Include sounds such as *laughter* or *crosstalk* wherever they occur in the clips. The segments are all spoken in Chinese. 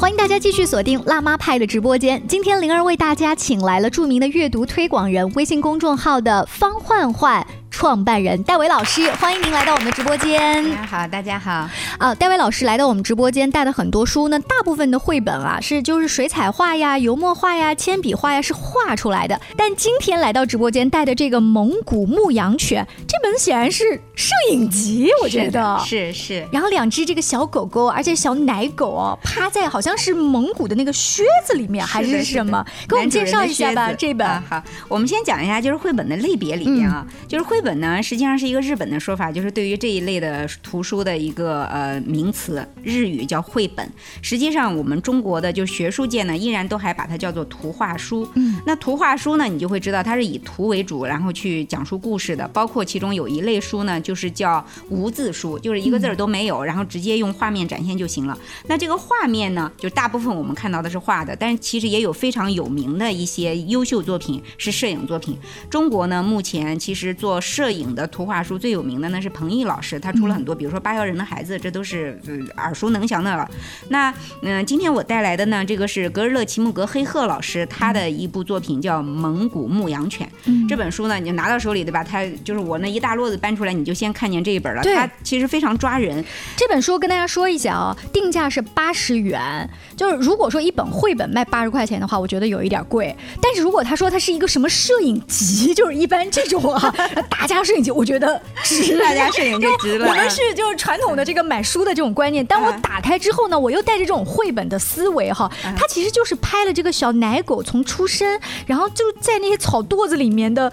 欢迎大家继续锁定辣妈派的直播间。今天灵儿为大家请来了著名的阅读推广人、微信公众号的方焕焕。创办人戴维老师，欢迎您来到我们的直播间。大家好，大家好。啊，戴维老师来到我们直播间带的很多书呢，大部分的绘本啊是就是水彩画呀、油墨画呀、铅笔画呀是画出来的。但今天来到直播间带的这个蒙古牧羊犬，这本显然是摄影集，我觉得是是。然后两只这个小狗狗，而且小奶狗哦，趴在好像是蒙古的那个靴子里面还是什么？给我们介绍一下吧，这本。好，我们先讲一下就是绘本的类别里面啊，就是绘本。本呢，实际上是一个日本的说法，就是对于这一类的图书的一个呃名词，日语叫绘本。实际上，我们中国的就学术界呢，依然都还把它叫做图画书。嗯，那图画书呢，你就会知道它是以图为主，然后去讲述故事的。包括其中有一类书呢，就是叫无字书，就是一个字儿都没有，然后直接用画面展现就行了。那这个画面呢，就大部分我们看到的是画的，但是其实也有非常有名的一些优秀作品是摄影作品。中国呢，目前其实做。摄影的图画书最有名的呢是彭毅老师，他出了很多，比如说《八幺人的孩子》，这都是耳熟能详的了。那嗯，今天我带来的呢，这个是格日勒齐木格黑鹤老师他的一部作品，叫《蒙古牧羊犬》。这本书呢，你就拿到手里对吧？他就是我那一大摞子搬出来，你就先看见这一本了。它其实非常抓人。这本书跟大家说一下啊，定价是八十元。就是如果说一本绘本卖八十块钱的话，我觉得有一点贵。但是如果他说它是一个什么摄影集，就是一般这种啊 *laughs* 大。家摄影机，我觉得值，大家摄影就值了。我们是就是传统的这个买书的这种观念，当我打开之后呢，我又带着这种绘本的思维哈，它其实就是拍了这个小奶狗从出生，然后就在那些草垛子里面的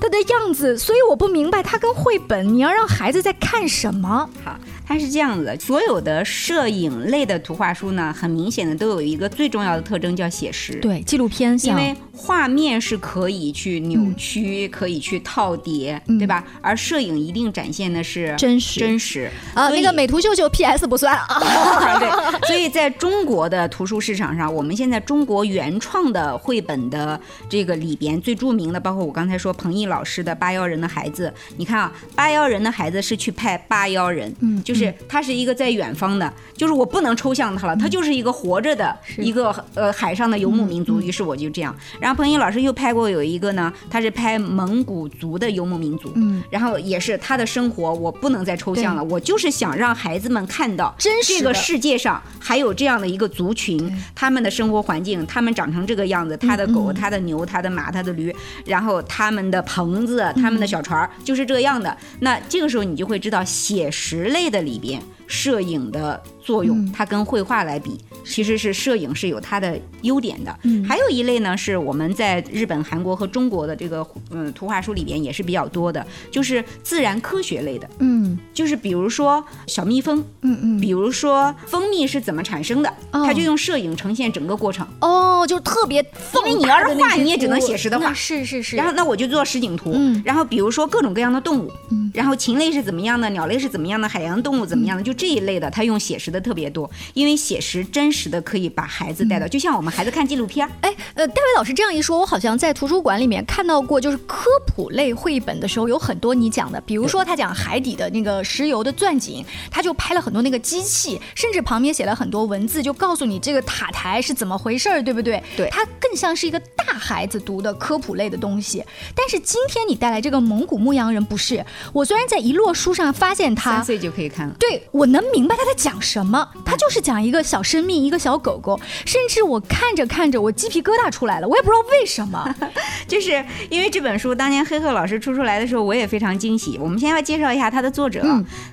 它的样子，所以我不明白它跟绘本，你要让孩子在看什么？好。它是这样子的，所有的摄影类的图画书呢，很明显的都有一个最重要的特征，叫写实。对，纪录片，因为画面是可以去扭曲，可以去套叠，对吧？而摄影一定展现的是真实，真实啊。那个美图秀秀 PS 不算啊。*laughs* 对，所以在中国的图书市场上，我们现在中国原创的绘本的这个里边最著名的，包括我刚才说彭毅老师的《八幺人的孩子》，你看啊，《八幺人的孩子》是去拍八幺人，嗯，就。是，它是一个在远方的，就是我不能抽象它了，它就是一个活着的一个呃海上的游牧民族。于是我就这样，然后彭英老师又拍过有一个呢，他是拍蒙古族的游牧民族，嗯，然后也是他的生活，我不能再抽象了，我就是想让孩子们看到，真实这个世界上还有这样的一个族群，他们的生活环境，他们长成这个样子，他的狗、他的牛、他的马、他的驴，然后他们的棚子、他们的小船就是这样的。那这个时候你就会知道写实类的。里边摄影的。作用，它跟绘画来比，其实是摄影是有它的优点的。嗯，还有一类呢，是我们在日本、韩国和中国的这个嗯图画书里边也是比较多的，就是自然科学类的。嗯，就是比如说小蜜蜂，嗯嗯，比如说蜂蜜是怎么产生的，他就用摄影呈现整个过程。哦，就特别，因为你要是画，你也只能写实的画。是是是。然后那我就做实景图。嗯。然后比如说各种各样的动物，嗯，然后禽类是怎么样的，鸟类是怎么样的，海洋动物怎么样的，就这一类的，它用写实。的特别多，因为写实真实的可以把孩子带到，就像我们孩子看纪录片。哎，呃，戴维老师这样一说，我好像在图书馆里面看到过，就是科普类绘本的时候有很多你讲的，比如说他讲海底的那个石油的钻井，他就拍了很多那个机器，甚至旁边写了很多文字，就告诉你这个塔台是怎么回事儿，对不对？对，它更像是一个大孩子读的科普类的东西。但是今天你带来这个蒙古牧羊人不是，我虽然在一摞书上发现他三岁就可以看了，对我能明白他在讲什么。什么？他就是讲一个小生命，一个小狗狗，甚至我看着看着，我鸡皮疙瘩出来了，我也不知道为什么，*laughs* 就是因为这本书当年黑鹤老师出出来的时候，我也非常惊喜。我们先要介绍一下他的作者，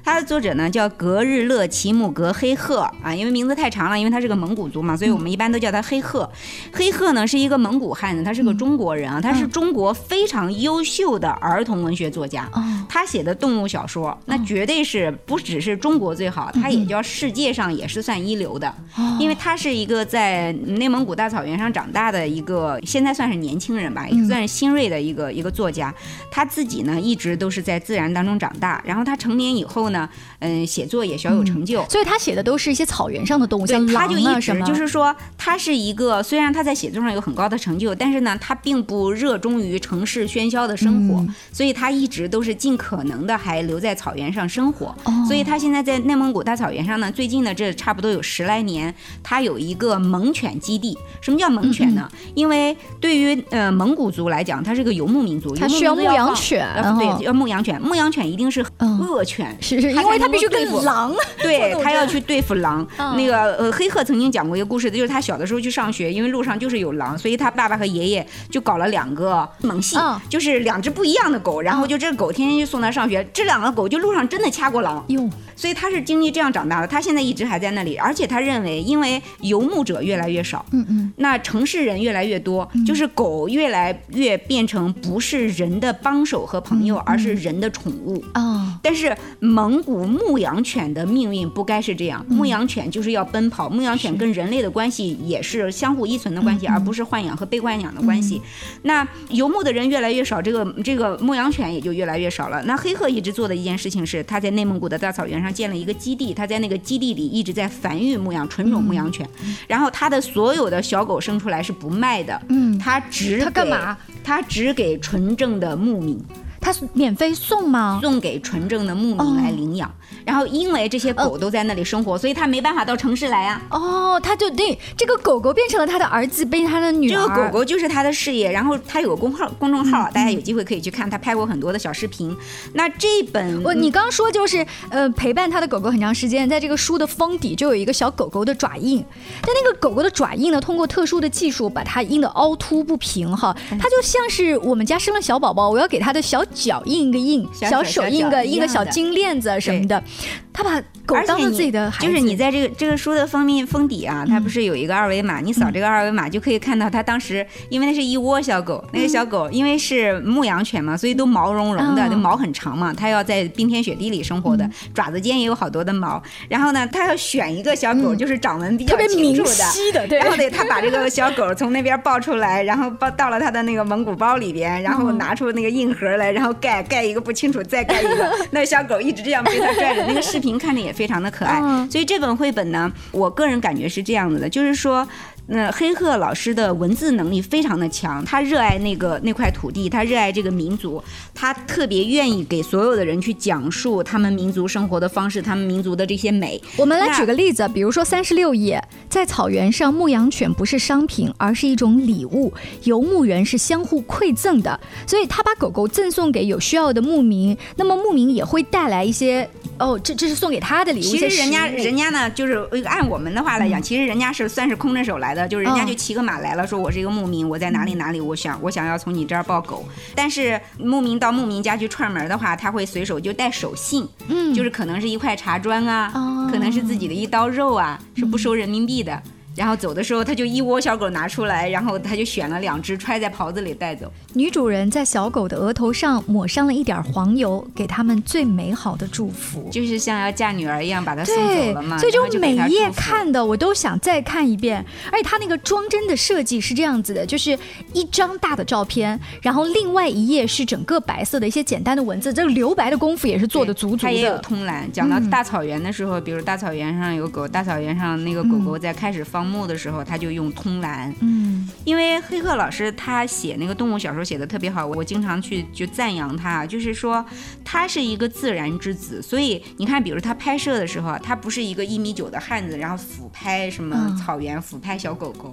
他的作者呢叫格日勒齐木格黑鹤啊，因为名字太长了，因为他是个蒙古族嘛，所以我们一般都叫他黑鹤。黑鹤呢是一个蒙古汉子，他是个中国人啊，他是中国非常优秀的儿童文学作家，他写的动物小说那绝对是不只是中国最好，他也叫世界。界上也是算一流的，因为他是一个在内蒙古大草原上长大的一个，现在算是年轻人吧，也算是新锐的一个一个作家。他自己呢一直都是在自然当中长大，然后他成年以后呢，嗯，写作也小有成就。所以他写的都是一些草原上的动物，像他就一直就是说，他是一个虽然他在写作上有很高的成就，但是呢，他并不热衷于城市喧嚣的生活，所以他一直都是尽可能的还留在草原上生活。所以他现在在内蒙古大草原上呢，最近的这差不多有十来年，它有一个猛犬基地。什么叫猛犬呢？因为对于呃蒙古族来讲，它是个游牧民族，它需要牧羊犬，对，要牧羊犬。牧羊犬一定是恶犬，是是，因为它必须跟狼，*laughs* 对，它要去对付狼。那个呃黑鹤曾经讲过一个故事，就是他小的时候去上学，因为路上就是有狼，所以他爸爸和爷爷就搞了两个猛系，就是两只不一样的狗，然后就这个狗天天就送他上学，这两个狗就路上真的掐过狼。哟。所以他是经历这样长大的，他现在一直还在那里，而且他认为，因为游牧者越来越少，嗯嗯，那城市人越来越多，就是狗越来越变成不是人的帮手和朋友，而是人的宠物啊。但是蒙古牧羊犬的命运不该是这样，牧羊犬就是要奔跑，牧羊犬跟人类的关系也是相互依存的关系，而不是豢养和被豢养的关系。那游牧的人越来越少，这个这个牧羊犬也就越来越少了。那黑鹤一直做的一件事情是，他在内蒙古的大草原上。建了一个基地，他在那个基地里一直在繁育牧羊纯种牧羊犬，然后他的所有的小狗生出来是不卖的，嗯，他只他干嘛？他只给纯正的牧民。他是免费送吗？送给纯正的牧民来领养，然后因为这些狗都在那里生活，所以他没办法到城市来呀。哦，他就对这个狗狗变成了他的儿子，变成他的女儿。这个狗狗就是他的事业，然后他有个公号公众号，大家有机会可以去看，他拍过很多的小视频。那这本我你刚说就是呃陪伴他的狗狗很长时间，在这个书的封底就有一个小狗狗的爪印，但那个狗狗的爪印呢，通过特殊的技术把它印的凹凸不平哈，它就像是我们家生了小宝宝，我要给它的小。脚印一个印，小手印个印个小金链子什么的，他把狗当做自己的孩子。就是你在这个这个书的封面封底啊，它不是有一个二维码？你扫这个二维码就可以看到，它当时因为那是一窝小狗，那个小狗因为是牧羊犬嘛，所以都毛茸茸的，那毛很长嘛，它要在冰天雪地里生活的，爪子间也有好多的毛。然后呢，他要选一个小狗，就是掌纹比较清楚的，然后得他把这个小狗从那边抱出来，然后抱到了他的那个蒙古包里边，然后拿出那个硬盒来，然后盖。盖一个不清楚，再盖一个，*laughs* 那小狗一直这样被他拽着，那个视频看着也非常的可爱。所以这本绘本呢，我个人感觉是这样子的，就是说。那黑鹤老师的文字能力非常的强，他热爱那个那块土地，他热爱这个民族，他特别愿意给所有的人去讲述他们民族生活的方式，他们民族的这些美。我们来举个例子，比如说三十六页，在草原上，牧羊犬不是商品，而是一种礼物，游牧人是相互馈赠的，所以他把狗狗赠送给有需要的牧民，那么牧民也会带来一些。哦，这这是送给他的礼物。其实人家人家呢，就是按我们的话来讲，其实人家是算是空着手来的，就是人家就骑个马来了，说我是一个牧民，我在哪里哪里，我想我想要从你这儿抱狗。但是牧民到牧民家去串门的话，他会随手就带手信，嗯，就是可能是一块茶砖啊，可能是自己的一刀肉啊，是不收人民币的。然后走的时候，他就一窝小狗拿出来，然后他就选了两只揣在袍子里带走。女主人在小狗的额头上抹上了一点黄油，给他们最美好的祝福，就是像要嫁女儿一样把她送走了嘛。所以就每一页看的我都想再看一遍。而且他那个装帧的设计是这样子的，就是一张大的照片，然后另外一页是整个白色的一些简单的文字，这个留白的功夫也是做的足足的。他也有通栏，讲到大草原的时候，比如大草原上有狗，大草原上那个狗狗在开始放。墓的时候，他就用通栏，嗯，因为黑客老师他写那个动物小说写的特别好，我经常去就赞扬他，就是说他是一个自然之子，所以你看，比如他拍摄的时候，他不是一个一米九的汉子，然后俯拍什么草原，俯拍小狗狗，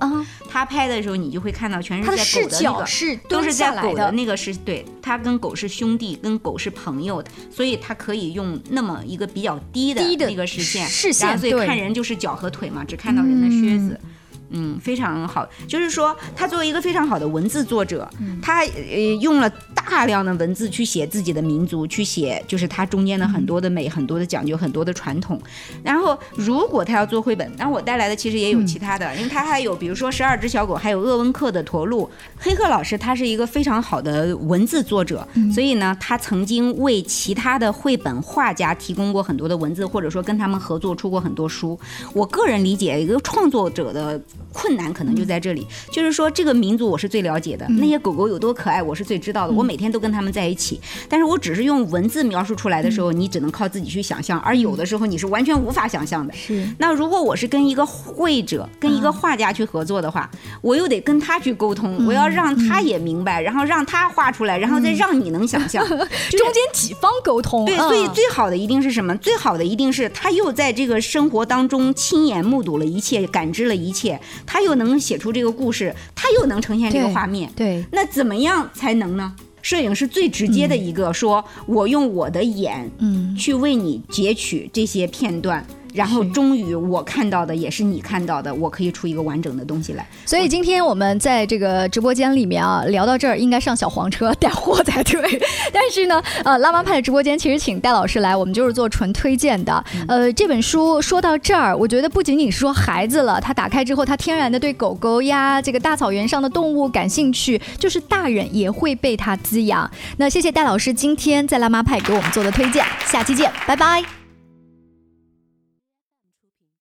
他拍的时候，你就会看到全是在狗的那个，是都是在狗的那个是对，他跟狗是兄弟，跟狗是朋友，所以他可以用那么一个比较低的那个视线，视线，所以看人就是脚和腿嘛，只看到人的。靴。子。嗯，非常好。就是说，他作为一个非常好的文字作者，他呃用了大量的文字去写自己的民族，去写就是他中间的很多的美、很多的讲究、很多的传统。然后，如果他要做绘本，那我带来的其实也有其他的，因为他还有比如说《十二只小狗》，还有鄂温克的驼鹿。黑客老师他是一个非常好的文字作者，所以呢，他曾经为其他的绘本画家提供过很多的文字，或者说跟他们合作出过很多书。我个人理解，一个创作者的困难可能就在这里，就是说这个民族我是最了解的，那些狗狗有多可爱我是最知道的，我每天都跟他们在一起。但是我只是用文字描述出来的时候，你只能靠自己去想象，而有的时候你是完全无法想象的。是。那如果我是跟一个绘者、跟一个画家去合作的话，我又得跟他去沟通，我要让他也明白，然后让他画出来，然后再让你能想象，*laughs* 中间几方沟通。对，所以最好的一定是什么？最好的一定是他又在这个生活当中亲眼目睹了一切，感知了一切，他又能写出这个故事，他又能呈现这个画面。对，那怎么样才能呢？摄影是最直接的一个，说我用我的眼，嗯，去为你截取这些片段。然后终于我看到的也是你看到的，我可以出一个完整的东西来。所以今天我们在这个直播间里面啊，聊到这儿应该上小黄车带货才对。*laughs* 但是呢，呃，拉妈派的直播间其实请戴老师来，我们就是做纯推荐的。呃，这本书说到这儿，我觉得不仅仅是说孩子了，他打开之后，他天然的对狗狗呀，这个大草原上的动物感兴趣，就是大人也会被它滋养。那谢谢戴老师今天在拉妈派给我们做的推荐，下期见，拜拜。